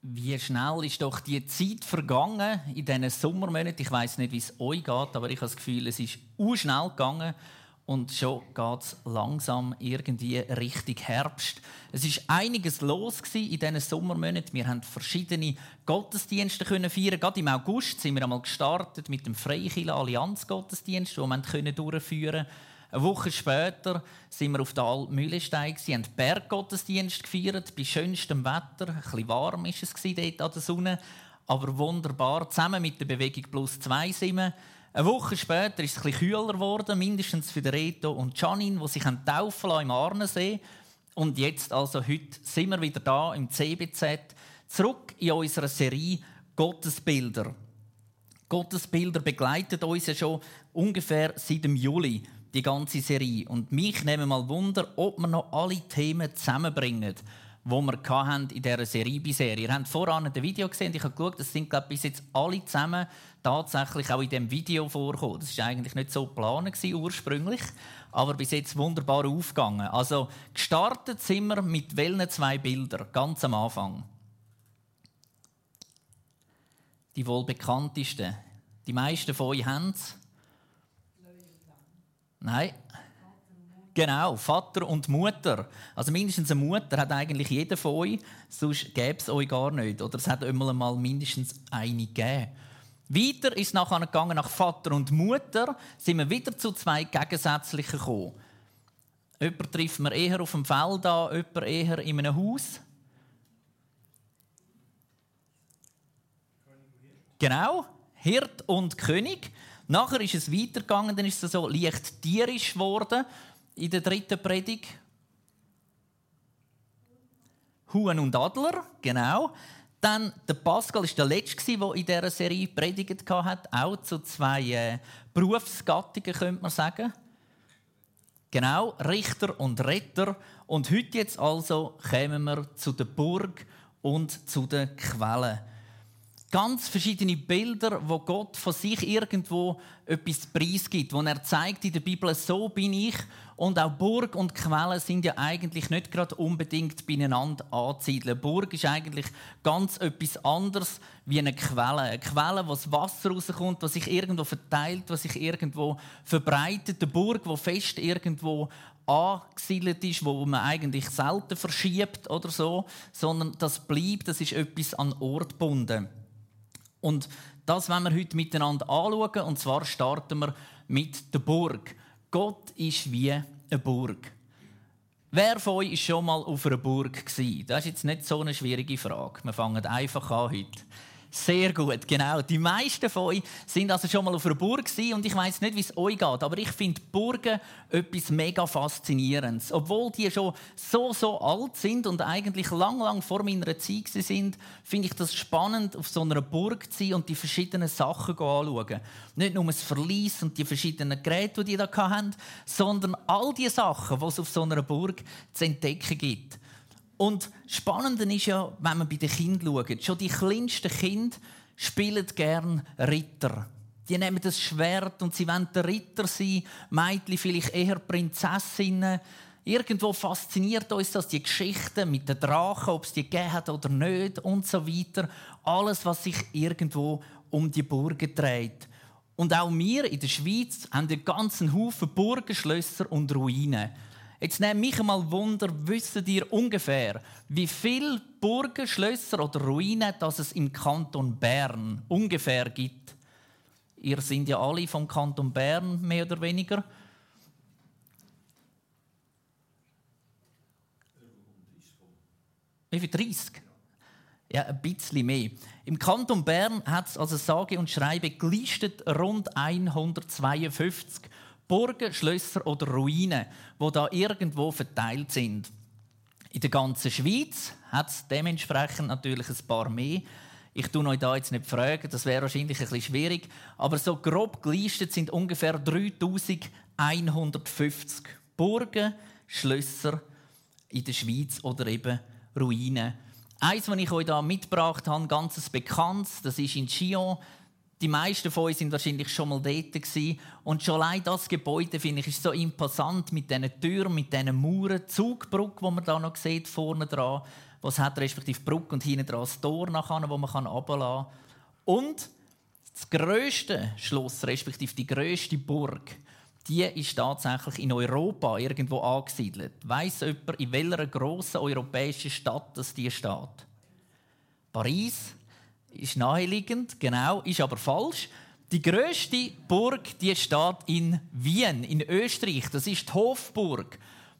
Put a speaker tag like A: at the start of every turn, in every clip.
A: Wie schnell ist doch die Zeit vergangen in diesen Sommermonaten? Ich weiß nicht, wie es euch geht, aber ich habe das Gefühl, es ist schnell gegangen und schon geht es langsam irgendwie Richtung Herbst. Es ist einiges los in diesen Sommermonaten. Wir haben verschiedene Gottesdienste können feiern. Gerade im August sind wir einmal gestartet mit dem Freikirche Allianz Gottesdienst, den wir durchführen konnten. Eine Woche später sind wir auf der Almühlestein, haben Berggottesdienst gefeiert, bei schönstem Wetter. Ein bisschen warm war es dort an der Sonne, aber wunderbar. Zusammen mit der Bewegung Plus 2 sind wir. Eine Woche später ist es bisschen kühler geworden, mindestens für Reto und Janine, die sich taufen lassen im Arnensee. Und jetzt, also heute, sind wir wieder da im CBZ, zurück in unserer Serie Gottesbilder. Gottesbilder begleiten uns ja schon ungefähr seit dem Juli die ganze Serie. Und mich nehmen mal Wunder, ob wir noch alle Themen zusammenbringen, die wir in dieser Serie bisher. Ihr habt voran ein Video gesehen, ich habe geschaut, das sind glaube bis jetzt alle zusammen tatsächlich auch in dem Video vorgekommen. Das war eigentlich nicht so geplant ursprünglich, aber bis jetzt wunderbar aufgegangen. Also gestartet sind wir mit welchen zwei Bildern, ganz am Anfang. Die wohl bekanntesten. Die meisten von euch haben es. Nein. Genau, Vater und Mutter. Also mindestens eine Mutter hat eigentlich jeder von euch, sonst gäbe es euch gar nicht. Oder es hat immer mal mindestens eine gegeben. Weiter ist nachher gegangen, nach Vater und Mutter, sind wir wieder zu zwei gegensätzlichen gekommen. Jemand trifft man eher auf dem Feld an, jemand eher in einem Haus. Genau, Hirt und König. Nachher ist es weitergegangen, dann ist es so leicht tierisch geworden in der dritten Predigt. Huhn und Adler, genau. Dann der Pascal ist der letzte, der in dieser Serie predigt hat, auch zu zwei äh, Berufsgattungen, könnte man sagen. Genau, Richter und Retter. Und heute jetzt also kommen wir zu der Burg und zu den Quellen ganz verschiedene Bilder, wo Gott von sich irgendwo etwas preisgibt, wo er zeigt in der Bibel, so bin ich. Und auch Burg und Quelle sind ja eigentlich nicht gerade unbedingt beieinander anzusiedeln. Burg ist eigentlich ganz etwas anderes wie eine Quelle. Eine Quelle, wo das Wasser rauskommt, was sich irgendwo verteilt, was sich irgendwo verbreitet. Eine Burg, wo fest irgendwo angesiedelt ist, wo man eigentlich selten verschiebt oder so, sondern das bleibt, das ist etwas an Ort gebunden. Und das wollen wir heute miteinander anschauen. Und zwar starten wir mit der Burg. Gott ist wie eine Burg. Wer von euch war schon mal auf einer Burg? Das ist jetzt nicht so eine schwierige Frage. Wir fangen einfach an heute. Sehr gut, genau. Die meisten von euch sind also schon mal auf einer Burg und ich weiß nicht, wie es euch geht, aber ich finde Burgen etwas mega faszinierendes. Obwohl die schon so so alt sind und eigentlich lang lang vor meiner Zeit sind, finde ich das spannend, auf so einer Burg zu sein und die verschiedenen Sachen anzuschauen. Nicht nur das Verlies und die verschiedenen Geräte, die die da haben, sondern all die Sachen, die es auf so einer Burg zu entdecken gibt. Und spannend ist ja, wenn man bei den Kindern schaut, schon die kleinsten Kinder spielen gern Ritter. Die nehmen das Schwert und sie wollen Ritter sein, Mädchen vielleicht eher Prinzessinnen. Irgendwo fasziniert uns das, die Geschichten mit den Drachen, ob es die gegeben hat oder nicht und so weiter. Alles, was sich irgendwo um die Burgen dreht. Und auch wir in der Schweiz haben einen ganzen Haufen Burgen, Schlösser und Ruinen. Jetzt nehmt mich mal Wunder, wisst ihr ungefähr, wie viele Burgen, Schlösser oder Ruinen das es im Kanton Bern ungefähr gibt? Ihr seid ja alle vom Kanton Bern, mehr oder weniger. Wie viel? 30? Ja, ein bisschen mehr. Im Kanton Bern hat es also sage und schreibe gelistet rund 152 Burgen, Schlösser oder Ruinen, wo da irgendwo verteilt sind. In der ganzen Schweiz hat es dementsprechend natürlich ein paar mehr. Ich tue euch da jetzt nicht fragen, das wäre wahrscheinlich ein bisschen schwierig, aber so grob gelistet sind ungefähr 3150 Burgen, Schlösser in der Schweiz oder eben Ruinen. Eins, das ich euch da mitgebracht habe, ganz bekanntes, das ist in Chillon. Die meisten von uns sind wahrscheinlich schon mal dort gewesen. Und schon allein das Gebäude, finde ich, ist so imposant mit diesen Türen, mit diesen Mauern, Zugbrücke, die man da noch sieht, vorne dran. was hat, respektive die Brücke und hinten dran das Tor nachher, wo man runterlassen kann. Und das grösste Schloss, respektive die grösste Burg, die ist tatsächlich in Europa irgendwo angesiedelt. Weiss jemand, in welcher grossen europäischen Stadt das die steht? Paris ist naheliegend, genau, ist aber falsch. Die grösste Burg die steht in Wien, in Österreich. Das ist die Hofburg.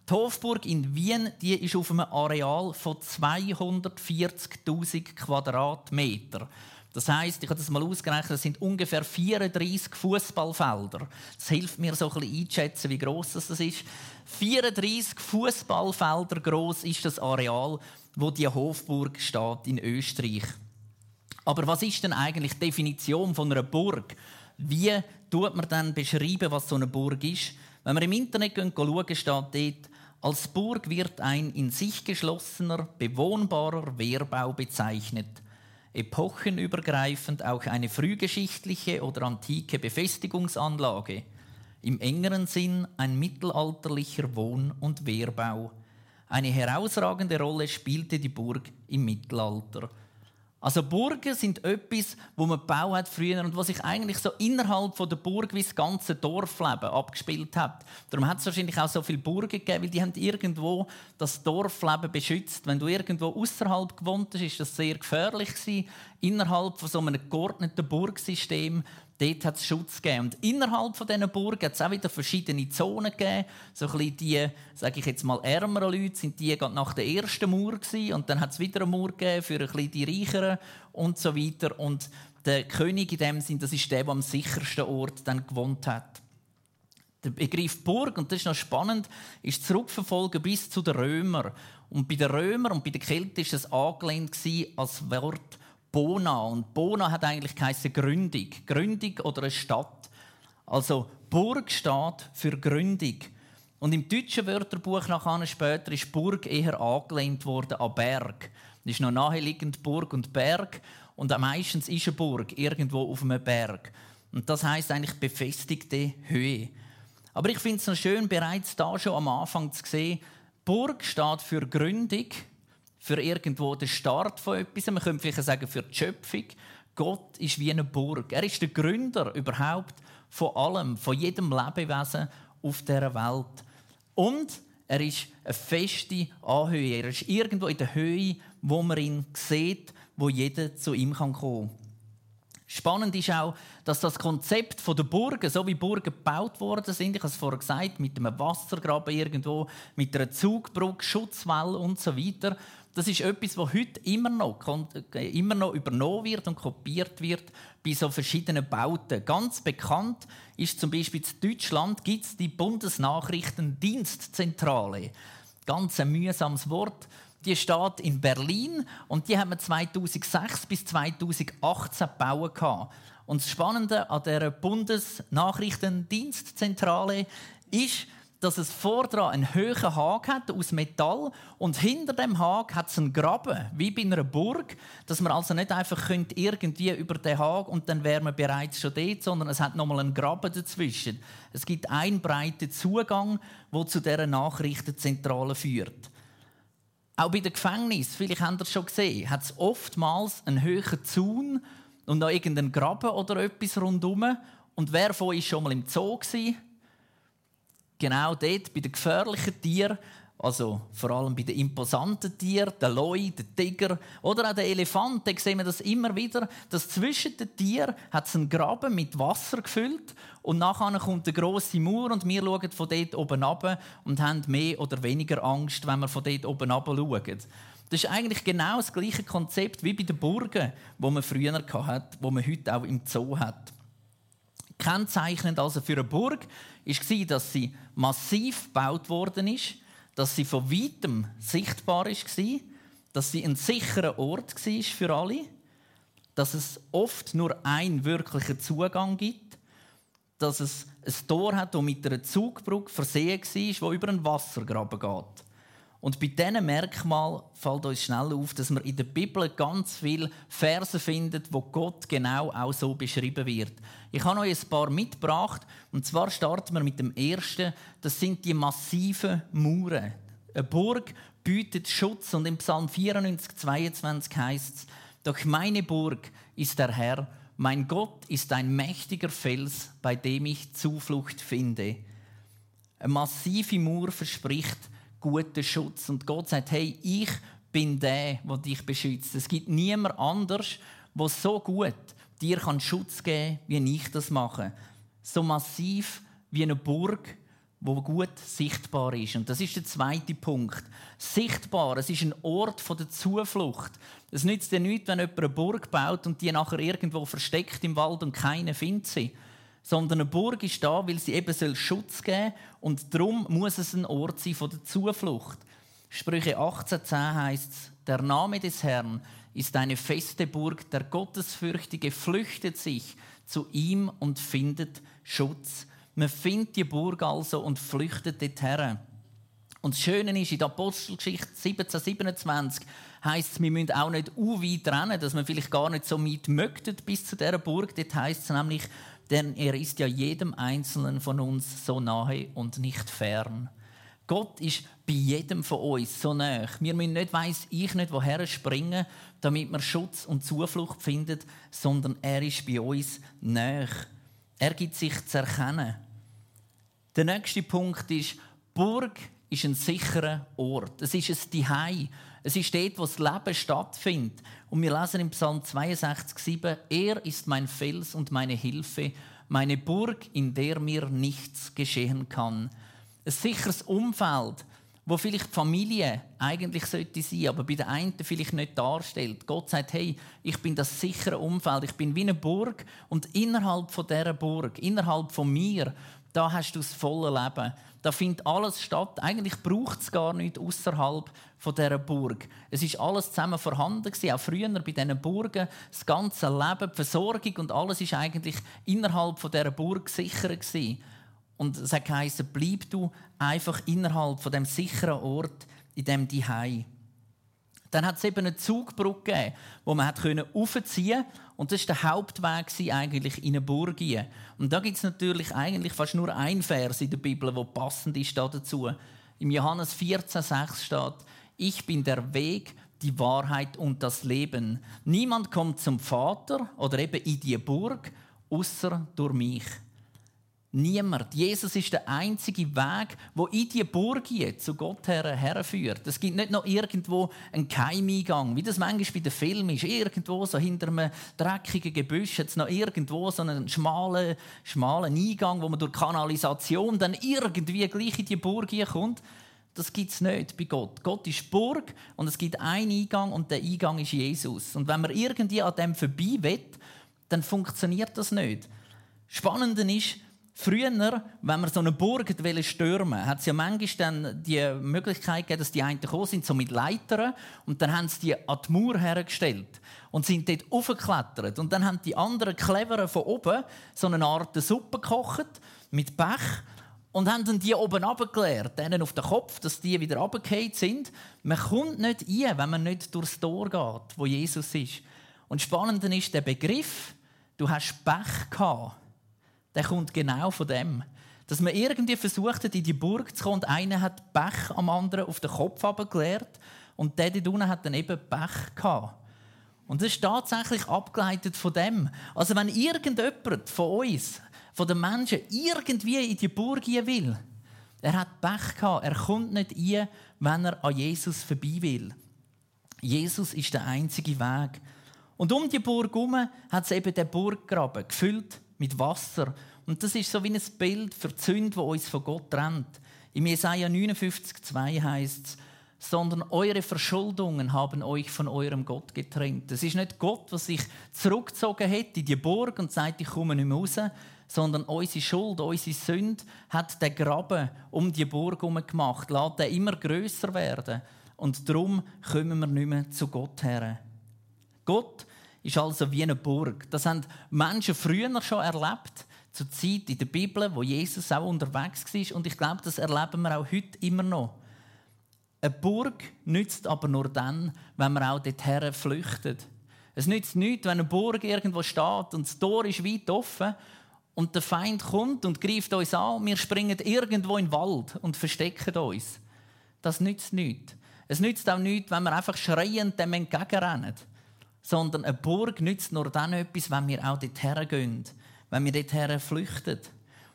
A: Die Hofburg in Wien die ist auf einem Areal von 240.000 Quadratmeter. Das heißt, ich habe das mal ausgerechnet, das sind ungefähr 34 Fußballfelder. Das hilft mir so ein bisschen einzuschätzen, wie groß das ist. 34 Fußballfelder groß ist das Areal, wo die Hofburg steht in Österreich. Aber was ist denn eigentlich die Definition von einer Burg? Wie tut man dann beschreiben, was so eine Burg ist? Wenn wir im Internet schauen, steht dort, als Burg wird ein in sich geschlossener, bewohnbarer Wehrbau bezeichnet. Epochenübergreifend auch eine frühgeschichtliche oder antike Befestigungsanlage. Im engeren Sinn ein mittelalterlicher Wohn- und Wehrbau. Eine herausragende Rolle spielte die Burg im Mittelalter. Also Burgen sind etwas, wo man gebaut hat früher und was sich eigentlich so innerhalb von der Burg wie das ganze Dorfleben abgespielt hat. Darum hat es wahrscheinlich auch so viele Burgen gegeben, weil die haben irgendwo das Dorfleben beschützt. Wenn du irgendwo außerhalb gewohnt hast, ist das sehr gefährlich gewesen. Innerhalb von so einem geordneten Burgsystem Dort hat es Schutz gegeben. Und innerhalb von diesen Burgen hat es auch wieder verschiedene Zonen gegeben. So ein die, sage ich jetzt mal, ärmeren Leute sind die nach der ersten Mauer gewesen. Und dann hat es wieder eine Mauer gegeben für ein bisschen die Reicheren und so weiter. Und der König in dem Sinn, das ist der, der am sichersten Ort dann gewohnt hat. Der Begriff Burg, und das ist noch spannend, ist zurückverfolgen bis zu den Römern. Und bei den Römern und bei den Kelten war es angelehnt als Wort Bona. Und Bona hat eigentlich geheißen Gründung. Gründung oder eine Stadt. Also Burg steht für Gründung. Und im deutschen Wörterbuch nachher später ist Burg eher angelehnt worden an Berg. Es ist noch naheliegend Burg und Berg. Und meistens ist eine Burg irgendwo auf einem Berg. Und das heißt eigentlich befestigte Höhe. Aber ich finde es noch schön, bereits da schon am Anfang zu sehen, Burg steht für Gründung für irgendwo den Start von etwas. Man könnte vielleicht sagen, für die Schöpfung. Gott ist wie eine Burg. Er ist der Gründer überhaupt von allem, von jedem Lebewesen auf dieser Welt. Und er ist eine feste Anhöhe. Er ist irgendwo in der Höhe, wo man ihn sieht, wo jeder zu ihm kommen kann. Spannend ist auch, dass das Konzept der Burgen, so wie Burgen gebaut worden sind, ich habe es vorher gesagt, mit einem Wassergraben irgendwo, mit einer Zugbrücke, Schutzwall und so weiter, das ist etwas, was heute immer noch, immer noch übernommen wird und kopiert wird bei so verschiedenen Bauten. Ganz bekannt ist zum Beispiel in Deutschland gibt es die Bundesnachrichtendienstzentrale. Ganz ein mühsames Wort. Die steht in Berlin und die haben wir 2006 bis 2018 gebaut. Und das Spannende an der Bundesnachrichtendienstzentrale ist, dass es vordran einen hohen Haken hat aus Metall und hinter dem Haken hat es einen Graben, wie bei einer Burg, dass man also nicht einfach irgendwie über den Haken und dann wäre man bereits schon dort, sondern es hat nochmal einen Graben dazwischen. Es gibt einen breiten Zugang, der zu dieser Nachrichtenzentrale führt. Auch bei den Gefängnissen, vielleicht habt ihr es schon gesehen, hat es oftmals einen hohen Zaun und noch irgendeinen Graben oder etwas rundherum. Und wer von euch schon mal im Zoo war? Genau dort bei den gefährlichen Tieren, also vor allem bei den imposanten Tieren, den Leu, den Tiger oder auch den Elefant, da sehen wir das immer wieder, dass zwischen den Tieren hat es einen Graben mit Wasser gefüllt und nachher kommt eine grosse Mauer und wir schauen von dort oben ab und haben mehr oder weniger Angst, wenn wir von dort oben ab schauen. Das ist eigentlich genau das gleiche Konzept wie bei den Burgen, wo man früher hatte, wo man heute auch im Zoo hat. Kennzeichnend also für eine Burg war, dass sie massiv gebaut worden ist, dass sie von weitem sichtbar war, dass sie ein sicherer Ort war für alle, dass es oft nur einen wirklichen Zugang gibt, dass es ein Tor hat, das mit einer Zugbrücke versehen war, wo über einen Wassergraben geht. Und bei diesen Merkmalen fällt uns schnell auf, dass man in der Bibel ganz viele Verse findet, wo Gott genau auch so beschrieben wird. Ich habe euch ein paar mitgebracht. Und zwar starten wir mit dem ersten. Das sind die massiven Mauern. Eine Burg bietet Schutz. Und im Psalm 94, 22 heißt es, doch meine Burg ist der Herr, mein Gott ist ein mächtiger Fels, bei dem ich Zuflucht finde. Eine massive Mauer verspricht guten Schutz. Und Gott sagt, hey, ich bin der, der dich beschützt. Es gibt niemand anders, der so gut dir Schutz geben kann, wie ich das mache. So massiv wie eine Burg, wo gut sichtbar ist. Und das ist der zweite Punkt. Sichtbar, es ist ein Ort der Zuflucht. Es nützt dir nichts, wenn jemand eine Burg baut und die nachher irgendwo versteckt im Wald und keiner findet sie. Sondern eine Burg ist da, weil sie eben Schutz geben soll und darum muss es ein Ort sein der Zuflucht. Sprüche 18,10 heißt es, der Name des Herrn ist eine feste Burg, der Gottesfürchtige flüchtet sich zu ihm und findet Schutz. Man findet die Burg also und flüchtet dorthin. Und das Schöne ist, in der Apostelgeschichte 1727 heisst es, wir müssen auch nicht u weit rennen, dass man vielleicht gar nicht so weit möchte bis zu dieser Burg. Dort heisst es nämlich, denn er ist ja jedem Einzelnen von uns so nahe und nicht fern. Gott ist bei jedem von uns so nah. Wir müssen nicht, weiss ich nicht, woher springen, damit wir Schutz und Zuflucht finden, sondern er ist bei uns nah. Er gibt sich zu erkennen. Der nächste Punkt ist, Burg ist ein sicherer Ort. Es ist ein Zuhause. Es ist dort, wo das Leben stattfindet. Und wir lesen im Psalm 62, 7, Er ist mein Fels und meine Hilfe, meine Burg, in der mir nichts geschehen kann. Ein sicheres Umfeld, wo vielleicht die Familie eigentlich sollte sein, aber bei den einen vielleicht nicht darstellt. Gott sagt, hey, ich bin das sichere Umfeld, ich bin wie eine Burg und innerhalb von dieser Burg, innerhalb von mir, da hast du das volle Leben. Da findet alles statt. Eigentlich braucht es gar nichts außerhalb von dieser Burg. Es ist alles zusammen vorhanden gewesen, auch früher bei diesen Burgen. Das ganze Leben, die Versorgung und alles ist eigentlich innerhalb von dieser Burg sicher gewesen. Und es geheißen, bleib du einfach innerhalb von dem sicheren Ort, in dem Dihei. Dann hat es eben eine Zugbrücke gegeben, wo man hat aufziehen konnte. Und das war der Hauptweg eigentlich in eine Burg. Und da gibt es natürlich eigentlich fast nur ein Vers in der Bibel, wo passend ist dazu. Im Johannes 14,6 steht, ich bin der Weg, die Wahrheit und das Leben. Niemand kommt zum Vater oder eben in die Burg, außer durch mich. Niemand. Jesus ist der einzige Weg, wo in die Burg zu Gott her, herführt. Es gibt nicht noch irgendwo einen Keimeingang, wie das manchmal bei den Filmen ist. Irgendwo so hinter einem dreckigen Gebüsch es noch irgendwo so einen schmalen, schmalen Eingang, wo man durch Kanalisation dann irgendwie gleich in die Burg kommt. Das gibt es nicht bei Gott. Gott ist Burg und es gibt einen Eingang und der Eingang ist Jesus. Und wenn man irgendwie an dem vorbei will, dann funktioniert das nicht. Spannend ist, Früher, wenn man so eine Burg stürmen hat es ja manchmal dann die Möglichkeit gegeben, dass die einen gekommen sind, so mit Leitern, und dann haben sie die an die Mauer hergestellt und sind dort aufgeklettert. Und dann haben die anderen Cleveren von oben so eine Art Suppe gekocht mit Pech und haben dann die oben abgeleert, denen auf den Kopf, dass die wieder runtergefallen sind. Man kommt nicht rein, wenn man nicht durchs Tor geht, wo Jesus ist. Und spannend ist der Begriff, du hast Pech gehabt der kommt genau von dem. Dass man irgendwie versucht hat, in die Burg zu kommen und einer hat Pech am anderen auf den Kopf abgeklärt und der dort unten hat dann eben Pech gehabt. Und das ist tatsächlich abgeleitet von dem. Also wenn irgendjemand von uns, von den Menschen, irgendwie in die Burg gehen will, er hat Pech gehabt, er kommt nicht ein, wenn er an Jesus vorbei will. Jesus ist der einzige Weg. Und um die Burg herum hat es eben den Burggraben gefüllt mit Wasser. Und das ist so wie ein Bild für die Sünde, die uns von Gott trennt. Im Jesaja 59,2 heißt es, sondern eure Verschuldungen haben euch von eurem Gott getrennt. Es ist nicht Gott, der sich zurückgezogen hat in die Burg und sagt, ich komme nicht mehr raus, sondern unsere Schuld, unsere Sünde hat den Graben um die Burg herum gemacht, lässt den immer größer werden. Und darum kommen wir nicht mehr zu Gott her. Gott ist also wie eine Burg. Das haben Menschen früher schon erlebt, zur Zeit in der Bibel, wo Jesus auch unterwegs war. Und ich glaube, das erleben wir auch heute immer noch. Eine Burg nützt aber nur dann, wenn man auch dorthin flüchtet. Es nützt nichts, wenn eine Burg irgendwo steht und das Tor ist weit offen und der Feind kommt und greift uns an. Wir springen irgendwo in den Wald und verstecken uns. Das nützt nichts. Es nützt auch nichts, wenn wir einfach schreiend dem entgegenrennen. Sondern eine Burg nützt nur dann etwas, wenn wir auch dorthin gehen, wenn wir dorthin flüchten.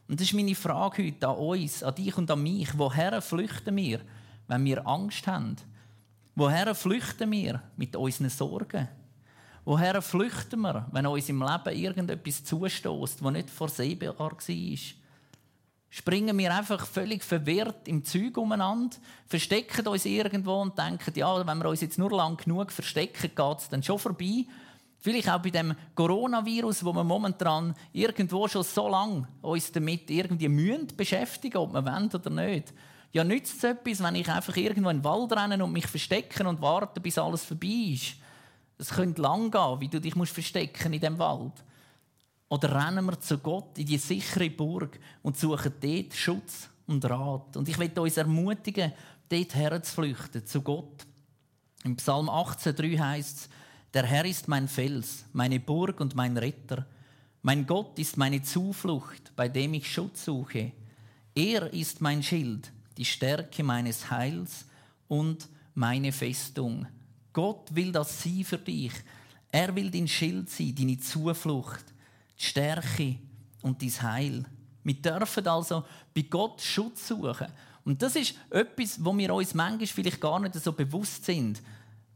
A: Und das ist meine Frage heute an uns, an dich und an mich. Woher flüchten wir, wenn wir Angst haben? Woher flüchten wir mit unseren Sorgen? Woher flüchten wir, wenn uns im Leben irgendetwas zustößt, was nicht vorsehbar war? Springen wir einfach völlig verwirrt im Zeug umeinander, verstecken uns irgendwo und denken, ja, wenn wir uns jetzt nur lang genug verstecken, geht es dann schon vorbei. Vielleicht auch bei dem Coronavirus, wo wir momentan irgendwo schon so lange uns damit irgendwie mühen beschäftigen, ob wir wollen oder nicht. Ja, nützt es etwas, wenn ich einfach irgendwo in den Wald renne und mich verstecken und warte, bis alles vorbei ist? Es könnte lang gehen, wie du dich musst verstecken in dem Wald. Oder rennen wir zu Gott in die sichere Burg und suchen dort Schutz und Rat. Und ich möchte uns ermutigen, dort herzuflüchten, zu Gott. Im Psalm 18,3 heißt es, der Herr ist mein Fels, meine Burg und mein Retter. Mein Gott ist meine Zuflucht, bei dem ich Schutz suche. Er ist mein Schild, die Stärke meines Heils und meine Festung. Gott will das sein für dich. Er will dein Schild sein, deine Zuflucht, die Stärke und dein Heil. Wir dürfen also bei Gott Schutz suchen. Und das ist etwas, wo wir uns manchmal vielleicht gar nicht so bewusst sind.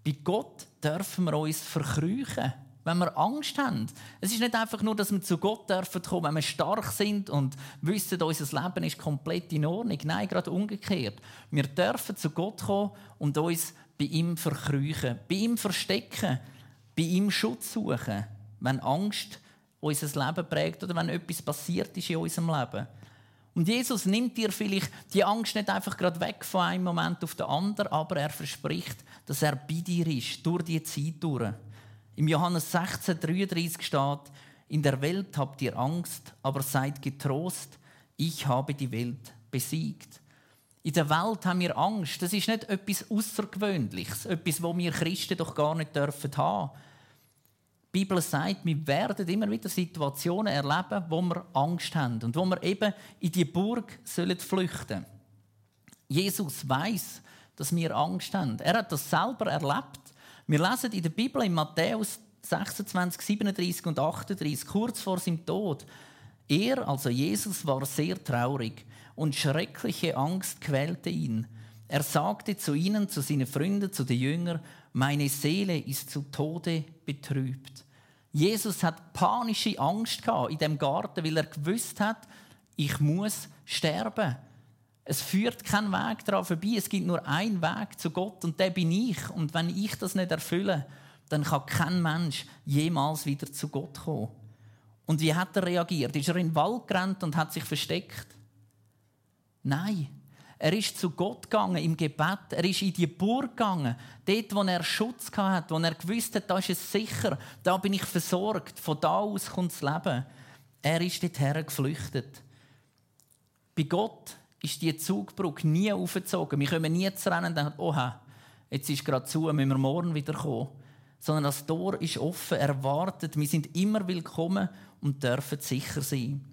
A: Bei Gott dürfen wir uns verkrüchen, wenn wir Angst haben. Es ist nicht einfach nur, dass wir zu Gott dürfen kommen, wenn wir stark sind und wissen, unser Leben ist komplett in Ordnung. Nein, gerade umgekehrt. Wir dürfen zu Gott kommen und uns bei ihm verkrüchen, bei ihm verstecken, bei ihm Schutz suchen, wenn Angst unser Leben prägt oder wenn etwas passiert ist in unserem Leben. Und Jesus nimmt dir vielleicht die Angst nicht einfach gerade weg von einem Moment auf den anderen, aber er verspricht, dass er bei dir ist, durch die Zeit durch. Im Johannes 16, 33 steht, in der Welt habt ihr Angst, aber seid getrost, ich habe die Welt besiegt. In der Welt haben wir Angst. Das ist nicht etwas Außergewöhnliches, etwas, wo wir Christen doch gar nicht dürfen haben. Die Bibel sagt, wir werden immer wieder Situationen erleben, wo wir Angst haben und wo wir eben in die Burg sollen flüchten. Jesus weiß, dass wir Angst haben. Er hat das selber erlebt. Wir lesen in der Bibel in Matthäus 26, 37 und 38, kurz vor seinem Tod. Er, also Jesus, war sehr traurig und schreckliche Angst quälte ihn. Er sagte zu ihnen, zu seinen Freunden, zu den Jüngern, meine Seele ist zu Tode betrübt. Jesus hat panische Angst in dem Garten, weil er gewusst hat, ich muss sterben. Es führt kein Weg daran vorbei. Es gibt nur einen Weg zu Gott und der bin ich. Und wenn ich das nicht erfülle, dann kann kein Mensch jemals wieder zu Gott kommen. Und wie hat er reagiert? Ist er in den Wald gerannt und hat sich versteckt? Nein. Er ist zu Gott gegangen im Gebet. Er ist in die Burg gegangen. Dort, wo er Schutz hatte, wo er gewusst hat, da ist es sicher, da bin ich versorgt. Von da aus kommt das Leben. Er ist dorthin geflüchtet. Bei Gott ist die Zugbrücke nie aufgezogen. Wir können nie zu rennen und denken, oha, jetzt ist gerade zu, müssen wir morgen wieder kommen. Sondern das Tor ist offen, er wartet. Wir sind immer willkommen und dürfen sicher sein.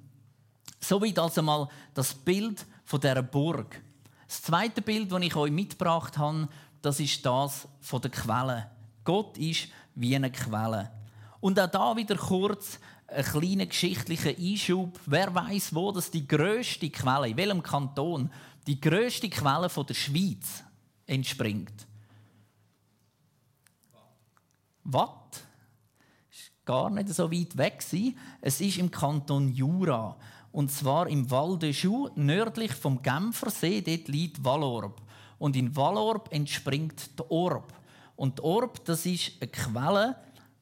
A: Soweit also mal das Bild von dieser Burg. Das zweite Bild, das ich euch mitgebracht habe, das ist das von der Quelle. Gott ist wie eine Quelle. Und auch da wieder kurz ein kleiner geschichtlicher Einschub. Wer weiß, wo das die größte Quelle, in welchem Kanton, die größte Quelle von der Schweiz entspringt? Watt. Ist gar nicht so weit weg Es ist im Kanton Jura und zwar im Val de Joux, nördlich vom Genfersee, dort liegt Valorb. Und in Valorb entspringt der Orb. Und der Orb, das ist eine Quelle,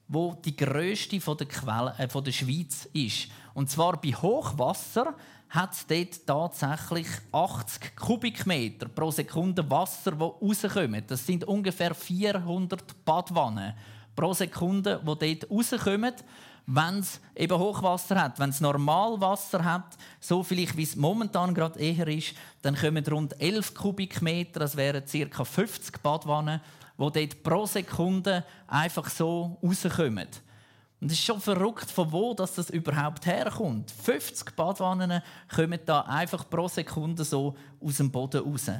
A: wo die größte von der, Quelle, äh, von der Schweiz ist. Und zwar bei Hochwasser hat es dort tatsächlich 80 Kubikmeter pro Sekunde Wasser, die rauskommen. Das sind ungefähr 400 Badwannen pro Sekunde, die dort rauskommen wenn es eben Hochwasser hat. Wenn es Normalwasser hat, so vielleicht wie es momentan gerade eher ist, dann kommen rund 11 Kubikmeter, das wären ca. 50 Badwannen, die dort pro Sekunde einfach so rauskommen. Und es ist schon verrückt, von wo das, das überhaupt herkommt. 50 Badwannen kommen da einfach pro Sekunde so aus dem Boden raus.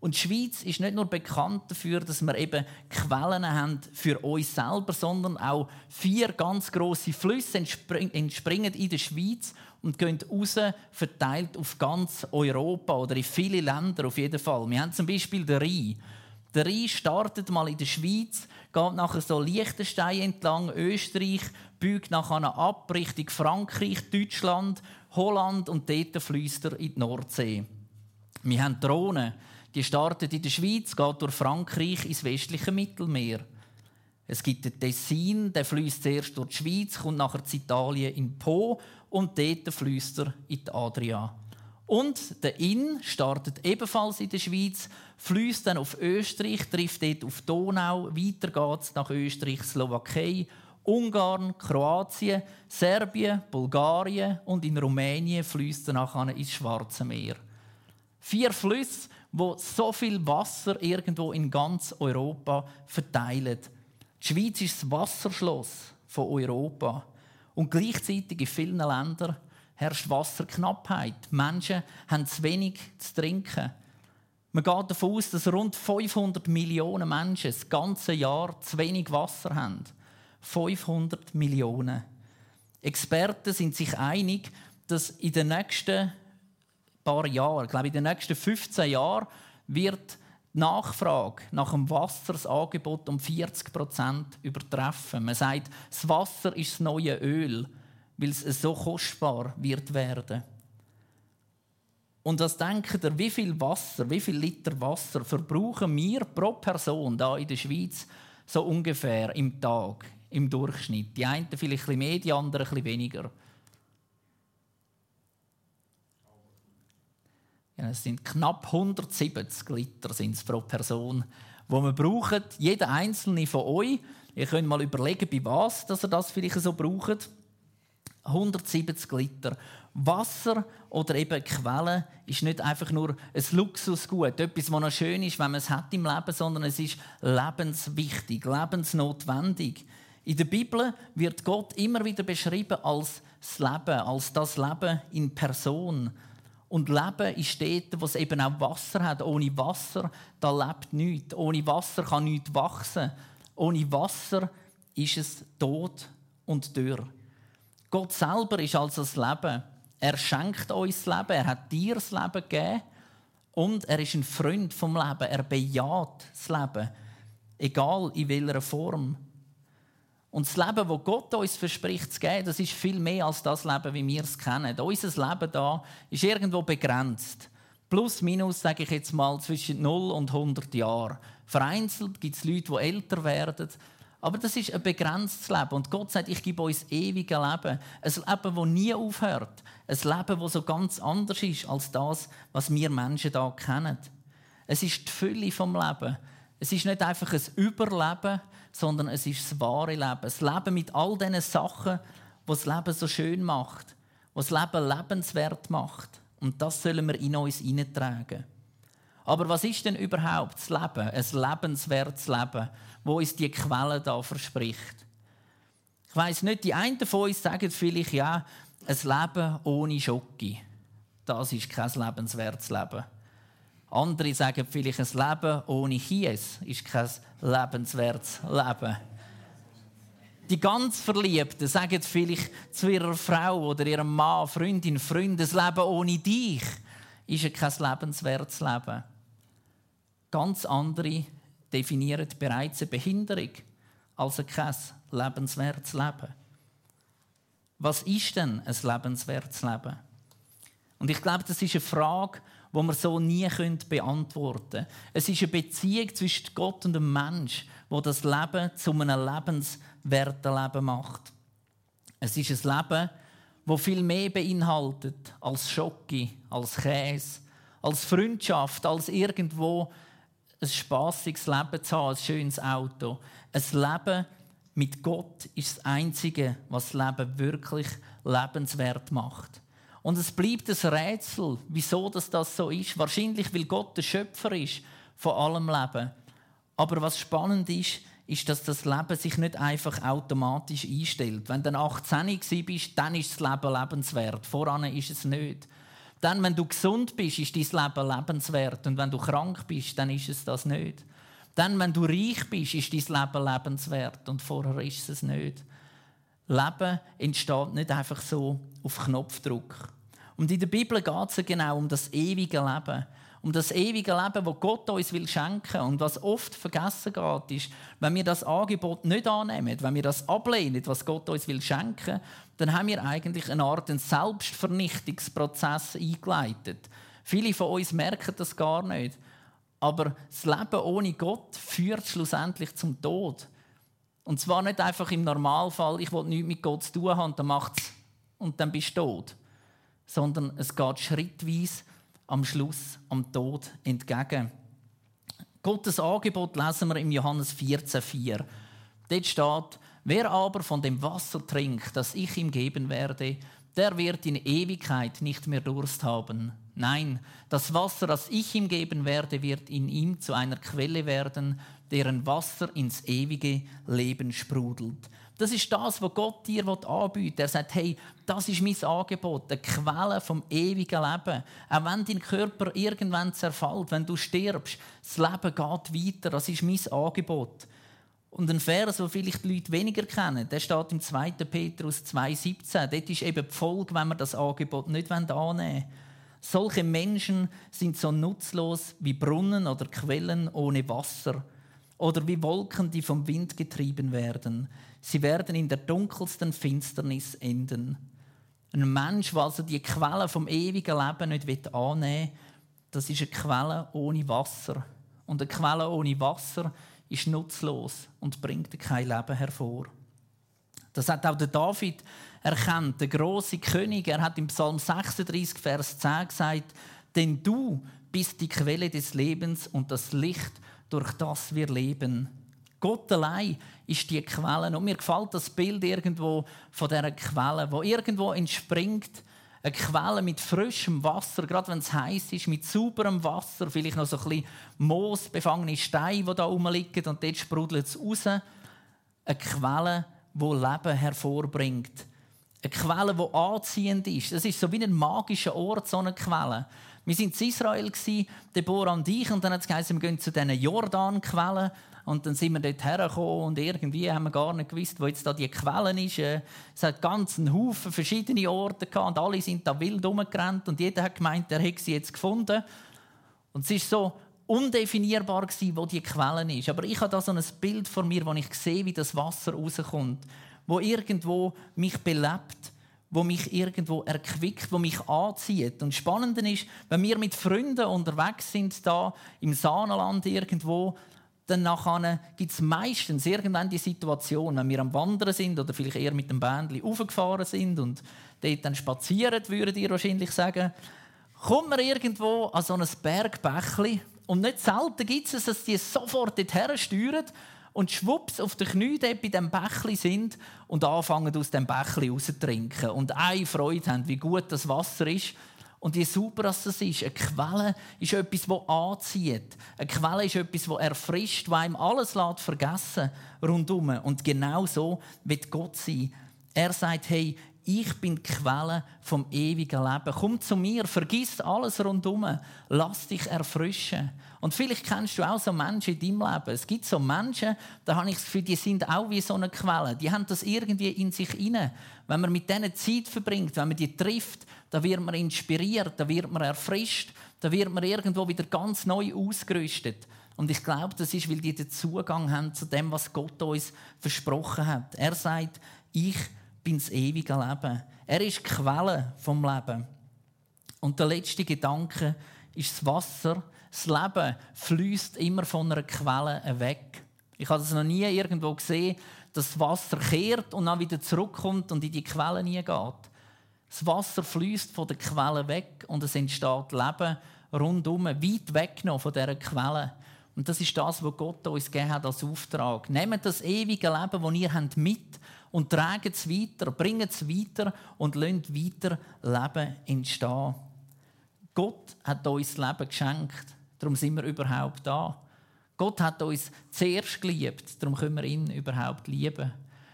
A: Und die Schweiz ist nicht nur bekannt dafür, dass wir eben Quellen haben für uns selber, sondern auch vier ganz große Flüsse entspringen in der Schweiz und gehen raus, verteilt auf ganz Europa oder in viele Länder auf jeden Fall. Wir haben zum Beispiel den Rhein. Der Rhein startet mal in der Schweiz, geht nachher so Liechtenstein entlang, Österreich, biegt nachher ab Richtung Frankreich, Deutschland, Holland und dort fließt er in die Nordsee. Wir haben Drohnen die startet in der Schweiz, geht durch Frankreich ins westliche Mittelmeer. Es gibt den Tessin, der fließt zuerst durch die Schweiz, kommt nachher zu Italien in Po und dort fließt er in die Adria. Und der Inn startet ebenfalls in der Schweiz, fließt dann auf Österreich, trifft dort auf Donau, weiter geht es nach Österreich, Slowakei, Ungarn, Kroatien, Serbien, Bulgarien und in Rumänien fließt er nachher ins Schwarze Meer. Vier Flüsse, wo so viel Wasser irgendwo in ganz Europa verteilt. Die Schweiz ist das Wasserschloss von Europa. Und gleichzeitig in vielen Ländern herrscht Wasserknappheit. Die Menschen haben zu wenig zu trinken. Man geht davon aus, dass rund 500 Millionen Menschen das ganze Jahr zu wenig Wasser haben. 500 Millionen. Experten sind sich einig, dass in den nächsten paar Jahren, ich in den nächsten 15 Jahren, wird die Nachfrage nach dem Wasser das Angebot um 40 Prozent übertreffen. Man sagt, das Wasser ist das neue Öl, weil es so kostbar wird werden. Und was denkt ihr, wie viel Wasser, wie viel Liter Wasser verbrauchen wir pro Person da in der Schweiz so ungefähr im Tag, im Durchschnitt? Die einen vielleicht ein bisschen mehr, die anderen ein bisschen weniger. Ja, es sind knapp 170 Liter sind's pro Person, wo wir brauchen. Jeder einzelne von euch. Ihr könnt mal überlegen, bei was dass ihr das vielleicht so braucht. 170 Liter. Wasser oder eben Quellen ist nicht einfach nur ein Luxusgut, etwas, das noch schön ist, wenn man es hat im Leben, sondern es ist lebenswichtig, lebensnotwendig. In der Bibel wird Gott immer wieder beschrieben als das Leben, als das Leben in Person. Und Leben ist dort, wo es eben auch Wasser hat. Ohne Wasser, da lebt nichts. Ohne Wasser kann nichts wachsen. Ohne Wasser ist es tot und dürr. Gott selber ist also das Leben. Er schenkt uns das Leben. Er hat dir das Leben gegeben. Und er ist ein Freund vom Leben. Er bejaht das Leben. Egal in welcher Form. Und das Leben, das Gott uns verspricht zu geben, das ist viel mehr als das Leben, wie wir es kennen. Unser Leben da ist irgendwo begrenzt. Plus, minus, sage ich jetzt mal, zwischen 0 und 100 Jahren. Vereinzelt gibt es Leute, die älter werden. Aber das ist ein begrenztes Leben. Und Gott sagt, ich gebe uns ewige Leben. Ein Leben, das nie aufhört. Ein Leben, das so ganz anders ist als das, was wir Menschen hier kennen. Es ist die Fülle vom Leben. Es ist nicht einfach ein Überleben, sondern es ist das wahre Leben. Das Leben mit all diesen Sachen, was das Leben so schön macht, was das Leben lebenswert macht. Und das sollen wir in uns hineintragen. Aber was ist denn überhaupt das Leben? Ein lebenswertes Leben, wo uns die Quelle da verspricht. Ich weiß nicht, die einen von uns sagen vielleicht, ja, ein Leben ohne Schocke. Das ist kein lebenswertes Leben. Andere sagen vielleicht, ein Leben ohne Kies ist kein lebenswertes Leben. Die ganz Verliebten sagen vielleicht zu ihrer Frau oder ihrem Mann, Freundin, Freund, ein Leben ohne dich ist kein lebenswertes Leben. Ganz andere definieren bereits eine Behinderung als kein lebenswertes Leben. Was ist denn ein lebenswertes Leben? Und ich glaube, das ist eine Frage, wo wir so nie beantworten können. Es ist eine Beziehung zwischen Gott und dem Mensch, wo das Leben zu einem lebenswerten Leben macht. Es ist ein Leben, wo viel mehr beinhaltet als Schocke, als Käse, als Freundschaft, als irgendwo ein spaßiges Leben zu haben, ein schönes Auto. Ein Leben mit Gott ist das Einzige, was das Leben wirklich lebenswert macht. Und es bleibt ein Rätsel, wieso das, das so ist. Wahrscheinlich, weil Gott der Schöpfer ist von allem Leben. Aber was spannend ist, ist, dass das Leben sich nicht einfach automatisch einstellt. Wenn du 18 bist, dann ist das Leben lebenswert. Voran ist es nicht. Dann, wenn du gesund bist, ist dein Leben lebenswert. Und wenn du krank bist, dann ist es das nicht. Dann, wenn du reich bist, ist dein Leben lebenswert. Und vorher ist es nicht. Leben entsteht nicht einfach so auf Knopfdruck. Und in der Bibel geht es ja genau um das ewige Leben. Um das ewige Leben, das Gott uns will schenken. Und was oft vergessen geht, ist, wenn wir das Angebot nicht annehmen, wenn wir das ablehnen, was Gott uns will schenken, dann haben wir eigentlich eine Art einen Selbstvernichtungsprozess eingeleitet. Viele von uns merken das gar nicht. Aber das Leben ohne Gott führt schlussendlich zum Tod. Und zwar nicht einfach im Normalfall, ich will nichts mit Gott zu tun haben, dann macht's und dann bist du tot sondern es geht schrittweise am Schluss am Tod entgegen. Gottes Angebot lesen wir im Johannes 14,4. Dort steht, wer aber von dem Wasser trinkt, das ich ihm geben werde, der wird in Ewigkeit nicht mehr Durst haben. Nein, das Wasser, das ich ihm geben werde, wird in ihm zu einer Quelle werden, deren Wasser ins ewige Leben sprudelt. Das ist das, was Gott dir anbietet. Er sagt, hey, das ist mein Angebot, eine Quelle vom ewigen Leben. Auch wenn dein Körper irgendwann zerfällt, wenn du stirbst, das Leben geht weiter. Das ist mein Angebot. Und ein Vers, den vielleicht die Leute weniger kennen, der steht im 2. Petrus 2,17. Dort ist eben die Folge, wenn wir das Angebot nicht annehmen wollen. Solche Menschen sind so nutzlos wie Brunnen oder Quellen ohne Wasser oder wie Wolken, die vom Wind getrieben werden. Sie werden in der dunkelsten Finsternis enden. Ein Mensch, der also die Quelle vom ewigen Leben nicht annehmen will, das ist eine Quelle ohne Wasser. Und eine Quelle ohne Wasser ist nutzlos und bringt kein Leben hervor. Das hat auch der David erkannt, der große König. Er hat im Psalm 36, Vers 10 gesagt: Denn du bist die Quelle des Lebens und das Licht, durch das wir leben. Gott allein ist die Quelle. Und mir gefällt das Bild irgendwo von dieser Quelle, wo irgendwo entspringt, eine Quelle mit frischem Wasser, gerade wenn es heiß ist, mit sauberem Wasser, vielleicht noch so ein bisschen moosbefangene Steine, die da rumliegen und dort sprudelt es raus. Eine Quelle, die Leben hervorbringt. Eine Quelle, die anziehend ist. Das ist so wie ein magischer Ort, so eine Quelle. Wir waren in Israel, Deborah und ich, und dann hat es geheißen, wir gehen zu diesen Jordanquellen. Und dann sind wir dort hergekommen und irgendwie haben wir gar nicht gewusst, wo jetzt da die Quellen ist. Äh, es hat ganz einen Haufen verschiedene Orte gehabt und alle sind da wild rumgerannt und jeder hat gemeint, er hätte sie jetzt gefunden. Und es ist so undefinierbar gewesen, wo die Quellen ist. Aber ich habe da so ein Bild vor mir, wo ich sehe, wie das Wasser rauskommt, wo irgendwo mich belebt wo mich irgendwo erquickt, wo mich anzieht. Und spannend ist, wenn wir mit Freunden unterwegs sind, da im Saanenland irgendwo, dann gibt es meistens irgendwann die Situation, wenn wir am Wandern sind oder vielleicht eher mit dem Bändchen aufgefahren sind und dort dann spazieren, würdet ihr wahrscheinlich sagen, kommt man irgendwo an so ein Bergbächli und nicht selten gibt es, dass die sofort dorthin steuern und schwupps auf den Knien bei diesem Bächli sind und anfangen aus dem Bächli rauszutrinken und eine Freude haben, wie gut das Wasser ist und wie sauber das ist. Eine Quelle ist etwas, das anzieht. Eine Quelle ist etwas, das erfrischt, das einem alles lässt vergessen rundum. Und genau so wird Gott sein. Er sagt, hey, ich bin die Quelle vom ewigen Leben. Komm zu mir, vergiss alles rundum, lass dich erfrischen. Und vielleicht kennst du auch so Menschen in deinem Leben. Es gibt so Menschen, da habe ich das die sind auch wie so eine Quelle. Die haben das irgendwie in sich inne. Wenn man mit denen Zeit verbringt, wenn man die trifft, da wird man inspiriert, da wird man erfrischt, da wird man irgendwo wieder ganz neu ausgerüstet. Und ich glaube, das ist, weil die den Zugang haben zu dem, was Gott uns versprochen hat. Er sagt, ich bin das ewige Leben. Er ist die Quelle vom Leben. Und der letzte Gedanke ist das Wasser. Das Leben fließt immer von einer Quelle weg. Ich habe es noch nie irgendwo gesehen, dass das Wasser kehrt und dann wieder zurückkommt und in die Quelle nie geht. Das Wasser fließt von der Quelle weg und es entsteht Leben rundum, weit weg noch von dieser Quelle. Und das ist das, was Gott uns gegeben hat als Auftrag. Nehmt das ewige Leben, das ihr habt, mit und tragen es weiter, bringen es weiter und lasst weiter Leben entstehen. Gott hat uns Leben geschenkt, darum sind wir überhaupt da. Gott hat uns zuerst geliebt, darum können wir ihn überhaupt lieben.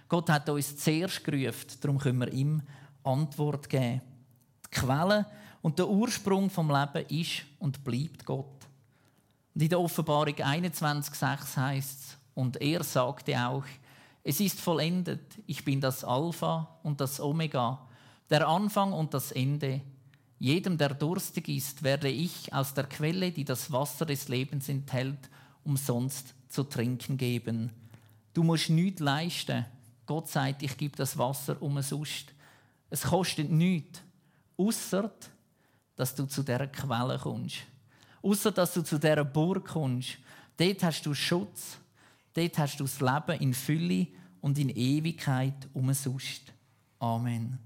A: Gott hat uns zuerst gerufen, darum können wir ihm Antwort geben. Die Quelle Und der Ursprung vom Leben ist und bleibt Gott. Und in der Offenbarung 21,6 heißt es, und er sagte auch, es ist vollendet, ich bin das Alpha und das Omega, der Anfang und das Ende. Jedem, der durstig ist, werde ich aus der Quelle, die das Wasser des Lebens enthält, umsonst zu trinken geben. Du musst nichts leisten. Gott sagt, ich gebe das Wasser umsonst. Es kostet nichts, außer dass du zu dieser Quelle kommst. Außer dass du zu dieser Burg kommst. Dort hast du Schutz. Dort hast du das Leben in Fülle und in Ewigkeit umsonst. Amen.